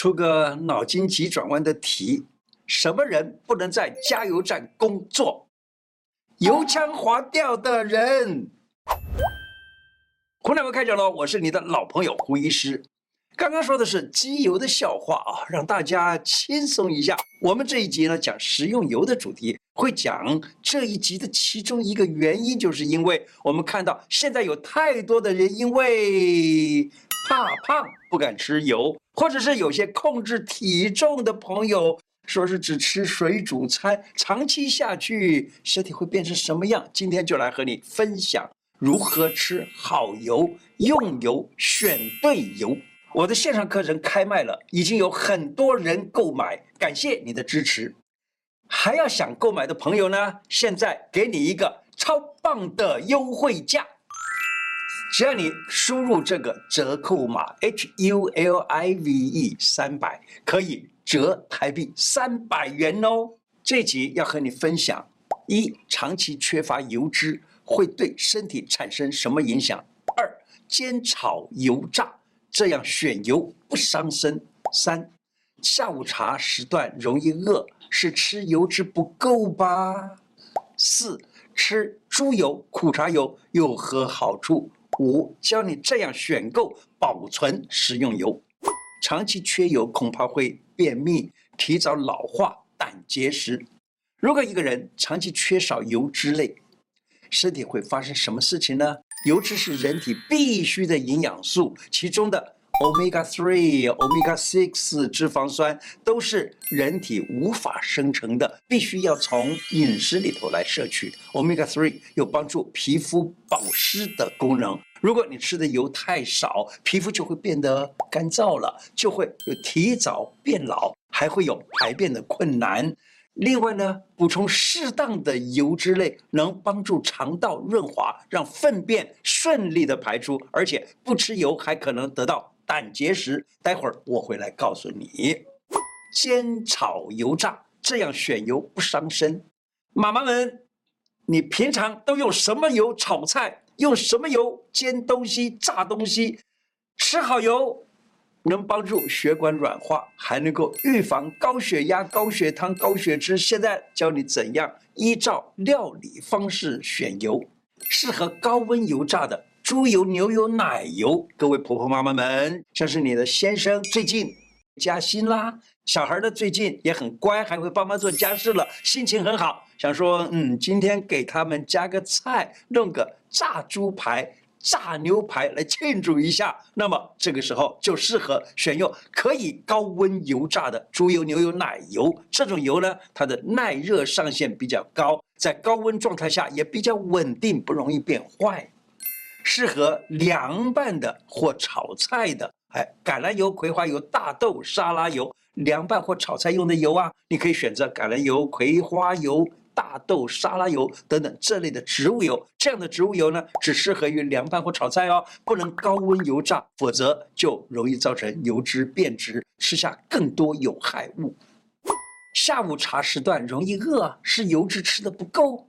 出个脑筋急转弯的题：什么人不能在加油站工作？油腔滑调的人。胡乃文开讲了，我是你的老朋友胡医师。刚刚说的是机油的笑话啊，让大家轻松一下。我们这一集呢，讲食用油的主题，会讲这一集的其中一个原因，就是因为我们看到现在有太多的人因为怕胖不敢吃油。或者是有些控制体重的朋友，说是只吃水煮餐，长期下去身体会变成什么样？今天就来和你分享如何吃好油、用油、选对油。我的线上课程开卖了，已经有很多人购买，感谢你的支持。还要想购买的朋友呢，现在给你一个超棒的优惠价。只要你输入这个折扣码 H U L I V E 三百，可以折台币三百元哦。这集要和你分享：一、长期缺乏油脂会对身体产生什么影响？二、煎炒油炸这样选油不伤身。三、下午茶时段容易饿，是吃油脂不够吧？四、吃猪油、苦茶油有何好处？五，教你这样选购保存食用油。长期缺油恐怕会便秘、提早老化、胆结石。如果一个人长期缺少油脂类，身体会发生什么事情呢？油脂是人体必需的营养素，其中的。Omega three、Omega six 脂肪酸都是人体无法生成的，必须要从饮食里头来摄取。Omega three 有帮助皮肤保湿的功能。如果你吃的油太少，皮肤就会变得干燥了，就会有提早变老，还会有排便的困难。另外呢，补充适当的油脂类，能帮助肠道润滑，让粪便顺利的排出，而且不吃油还可能得到。胆结石，待会儿我会来告诉你。煎炒油炸这样选油不伤身。妈妈们，你平常都用什么油炒菜？用什么油煎东西、炸东西？吃好油能帮助血管软化，还能够预防高血压、高血糖、高血脂。现在教你怎样依照料理方式选油，适合高温油炸的。猪油、牛油、奶油，各位婆婆妈妈们，像是你的先生最近加薪啦，小孩的最近也很乖，还会帮忙做家事了，心情很好，想说，嗯，今天给他们加个菜，弄个炸猪排、炸牛排来庆祝一下。那么这个时候就适合选用可以高温油炸的猪油、牛油、奶油。这种油呢，它的耐热上限比较高，在高温状态下也比较稳定，不容易变坏。适合凉拌的或炒菜的，哎，橄榄油、葵花油、大豆沙拉油，凉拌或炒菜用的油啊，你可以选择橄榄油、葵花油、大豆沙拉油等等这类的植物油。这样的植物油呢，只适合于凉拌或炒菜哦，不能高温油炸，否则就容易造成油脂变质，吃下更多有害物。下午茶时段容易饿，是油脂吃得不够。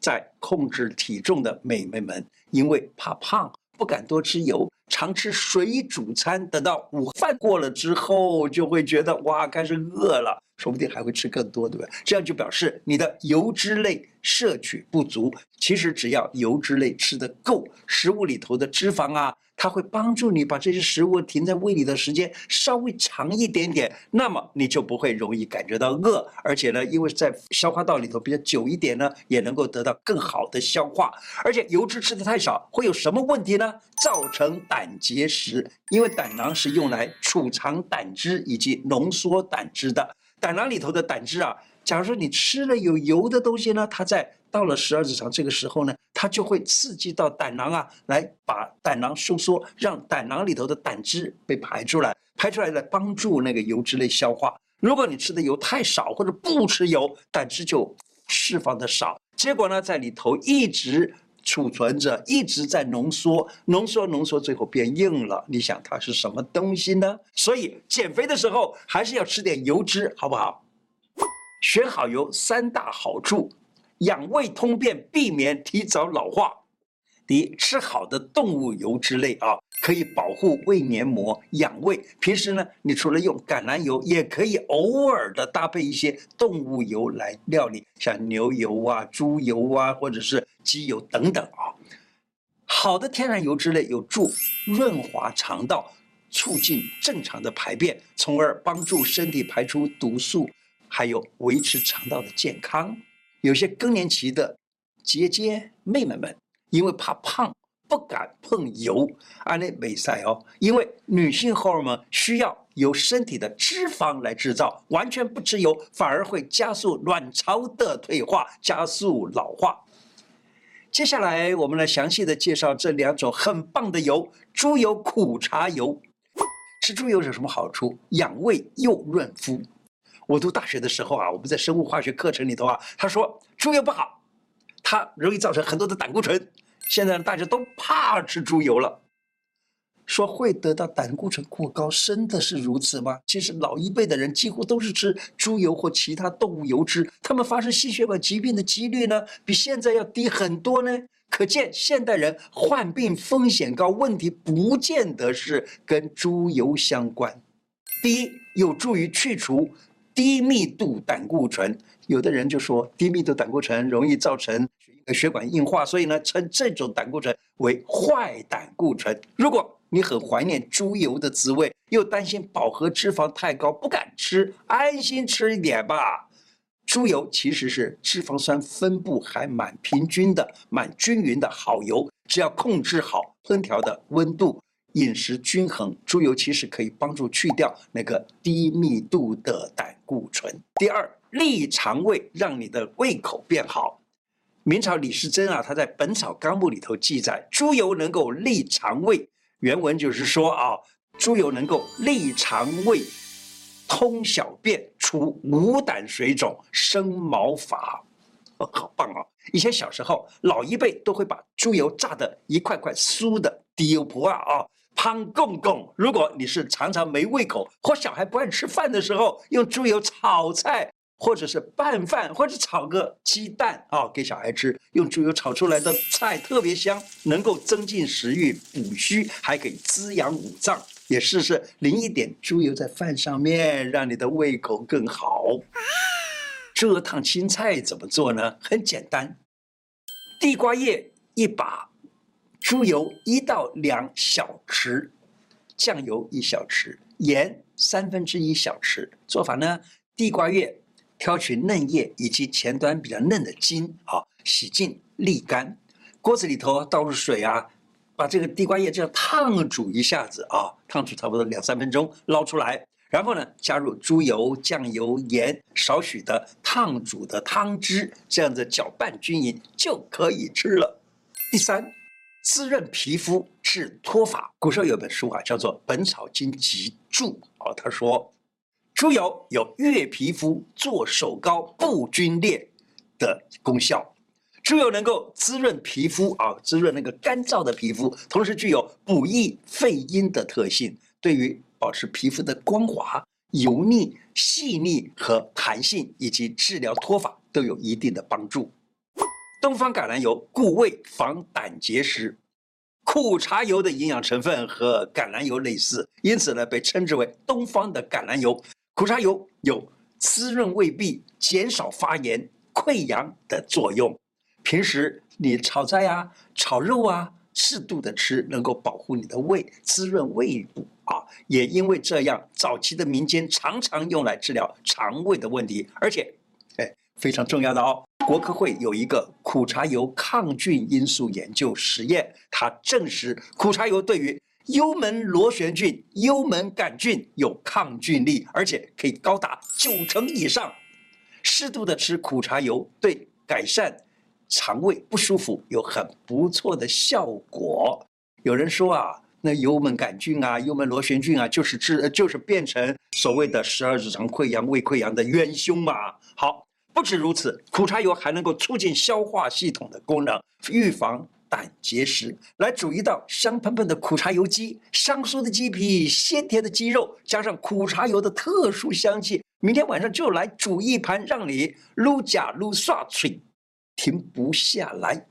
在控制体重的美眉们，因为怕胖，不敢多吃油，常吃水煮餐。等到午饭过了之后，就会觉得哇，开始饿了，说不定还会吃更多，对不对？这样就表示你的油脂类摄取不足。其实只要油脂类吃得够，食物里头的脂肪啊。它会帮助你把这些食物停在胃里的时间稍微长一点点，那么你就不会容易感觉到饿，而且呢，因为在消化道里头比较久一点呢，也能够得到更好的消化。而且油脂吃得太少会有什么问题呢？造成胆结石，因为胆囊是用来储藏胆汁以及浓缩胆汁的，胆囊里头的胆汁啊。假如说你吃了有油的东西呢，它在到了十二指肠这个时候呢，它就会刺激到胆囊啊，来把胆囊收缩，让胆囊里头的胆汁被排出来，排出来来帮助那个油脂类消化。如果你吃的油太少或者不吃油，胆汁就释放的少，结果呢，在里头一直储存着，一直在浓缩，浓缩浓缩，最后变硬了。你想它是什么东西呢？所以减肥的时候还是要吃点油脂，好不好？选好油三大好处：养胃通便，避免提早老化；第一，吃好的动物油脂类啊，可以保护胃黏膜、养胃。平时呢，你除了用橄榄油，也可以偶尔的搭配一些动物油来料理，像牛油啊、猪油啊，或者是鸡油等等啊。好的天然油脂类有助润滑肠道，促进正常的排便，从而帮助身体排出毒素，还有维持肠道的健康。有些更年期的姐姐妹妹们。因为怕胖，不敢碰油，安利美赛哦。因为女性荷尔蒙需要由身体的脂肪来制造，完全不吃油，反而会加速卵巢的退化，加速老化。接下来，我们来详细的介绍这两种很棒的油：猪油、苦茶油。吃猪油有什么好处？养胃又润肤。我读大学的时候啊，我们在生物化学课程里头啊，他说猪油不好。它容易造成很多的胆固醇，现在大家都怕吃猪油了，说会得到胆固醇过高，真的是如此吗？其实老一辈的人几乎都是吃猪油或其他动物油脂，他们发生心血管疾病的几率呢，比现在要低很多呢。可见现代人患病风险高，问题不见得是跟猪油相关。第一，有助于去除低密度胆固醇。有的人就说低密度胆固醇容易造成血管硬化，所以呢，称这种胆固醇为坏胆固醇。如果你很怀念猪油的滋味，又担心饱和脂肪太高不敢吃，安心吃一点吧。猪油其实是脂肪酸分布还蛮平均的、蛮均匀的好油，只要控制好烹调的温度，饮食均衡，猪油其实可以帮助去掉那个低密度的胆固醇。第二。利肠胃，让你的胃口变好。明朝李时珍啊，他在《本草纲目》里头记载，猪油能够利肠胃。原文就是说啊，猪油能够利肠胃、通小便、除五胆水肿、生毛发。哦，好棒啊！以前小时候，老一辈都会把猪油炸得一块块酥的，滴油不啊啊，胖公公。如果你是常常没胃口或小孩不爱吃饭的时候，用猪油炒菜。或者是拌饭，或者炒个鸡蛋啊，给小孩吃。用猪油炒出来的菜特别香，能够增进食欲、补虚，还可以滋养五脏。也试试淋一点猪油在饭上面，让你的胃口更好。猪油烫青菜怎么做呢？很简单，地瓜叶一把，猪油一到两小匙，酱油一小匙，盐三分之一小匙。做法呢，地瓜叶。挑取嫩叶以及前端比较嫩的茎，啊，洗净沥干，锅子里头倒入水啊，把这个地瓜叶这样烫煮一下子啊，烫煮差不多两三分钟，捞出来，然后呢，加入猪油、酱油、盐，少许的烫煮的汤汁，这样子搅拌均匀就可以吃了。第三，滋润皮肤治脱发。古时候有本书啊，叫做《本草经集注》啊，他说。猪油有悦皮肤、做手膏、不皲裂的功效。猪油能够滋润皮肤啊，滋润那个干燥的皮肤，同时具有补益肺阴的特性，对于保持皮肤的光滑、油腻、细腻和弹性，以及治疗脱发都有一定的帮助。东方橄榄油固胃防胆结石，苦茶油的营养成分和橄榄油类似，因此呢，被称之为东方的橄榄油。苦茶油有滋润胃壁、减少发炎、溃疡的作用。平时你炒菜啊、炒肉啊，适度的吃，能够保护你的胃、滋润胃部啊。也因为这样，早期的民间常常用来治疗肠胃的问题。而且，哎，非常重要的哦，国科会有一个苦茶油抗菌因素研究实验，它证实苦茶油对于幽门螺旋菌、幽门杆菌有抗菌力，而且可以高达九成以上。适度的吃苦茶油，对改善肠胃不舒服有很不错的效果。有人说啊，那幽门杆菌啊、幽门螺旋菌啊，就是治，就是变成所谓的十二指肠溃疡、胃溃疡的元凶嘛。好，不止如此，苦茶油还能够促进消化系统的功能，预防。胆结石，来煮一道香喷喷的苦茶油鸡，香酥的鸡皮，鲜甜的鸡肉，加上苦茶油的特殊香气，明天晚上就来煮一盘，让你撸甲撸刷嘴停不下来。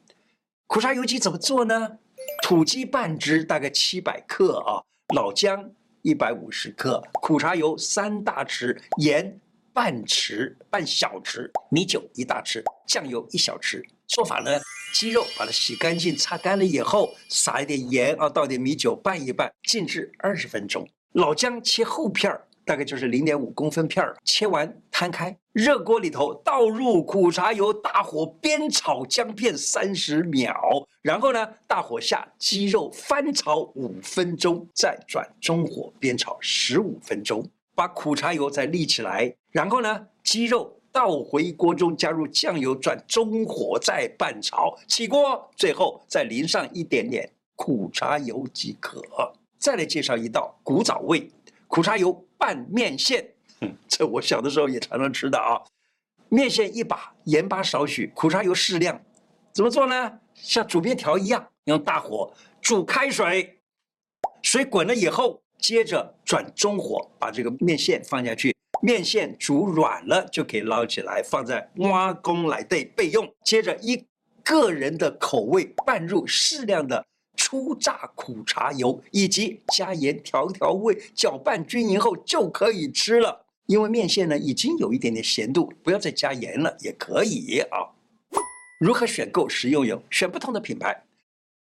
苦茶油鸡怎么做呢？土鸡半只，大概七百克啊，老姜一百五十克，苦茶油三大匙，盐半匙半小匙，米酒一大匙，酱油一小匙。做法呢，鸡肉把它洗干净、擦干了以后，撒一点盐啊，倒点米酒拌一拌，静置二十分钟。老姜切厚片儿。大概就是零点五公分片儿，切完摊开，热锅里头倒入苦茶油，大火煸炒姜片三十秒，然后呢，大火下鸡肉翻炒五分钟，再转中火煸炒十五分钟，把苦茶油再沥起来，然后呢，鸡肉倒回锅中，加入酱油，转中火再拌炒，起锅，最后再淋上一点点苦茶油即可。再来介绍一道古早味。苦茶油拌面线，嗯，这我小的时候也常常吃的啊。面线一把，盐巴少许，苦茶油适量。怎么做呢？像煮面条一样，用大火煮开水，水滚了以后，接着转中火，把这个面线放下去。面线煮软了，就可以捞起来，放在挖公来对备用。接着依个人的口味拌入适量的。初榨苦茶油，以及加盐调调味，搅拌均匀后就可以吃了。因为面线呢已经有一点点咸度，不要再加盐了也可以啊。如何选购食用油？选不同的品牌。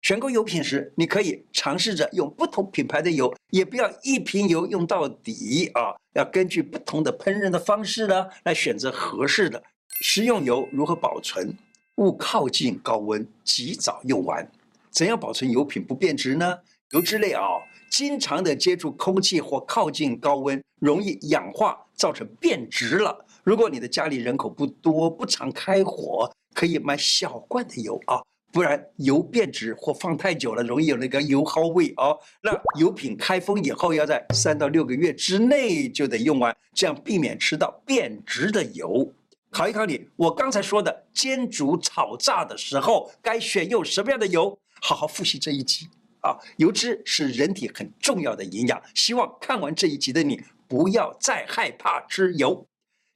选购油品时，你可以尝试着用不同品牌的油，也不要一瓶油用到底啊。要根据不同的烹饪的方式呢，来选择合适的食用油。如何保存？勿靠近高温，及早用完。怎样保存油品不变质呢？油脂类啊、经常的接触空气或靠近高温，容易氧化，造成变质了。如果你的家里人口不多，不常开火，可以买小罐的油啊，不然油变质或放太久了，容易有那个油耗味哦。那油品开封以后，要在三到六个月之内就得用完，这样避免吃到变质的油。考一考你，我刚才说的煎、煮、炒、炸的时候，该选用什么样的油？好好复习这一集啊！油脂是人体很重要的营养，希望看完这一集的你不要再害怕吃油。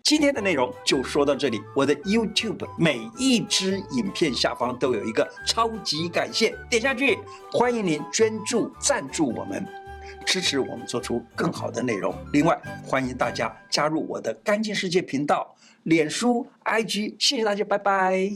今天的内容就说到这里，我的 YouTube 每一支影片下方都有一个超级感谢，点下去，欢迎您捐助赞助我们，支持我们做出更好的内容。另外，欢迎大家加入我的干净世界频道、脸书、IG，谢谢大家，拜拜。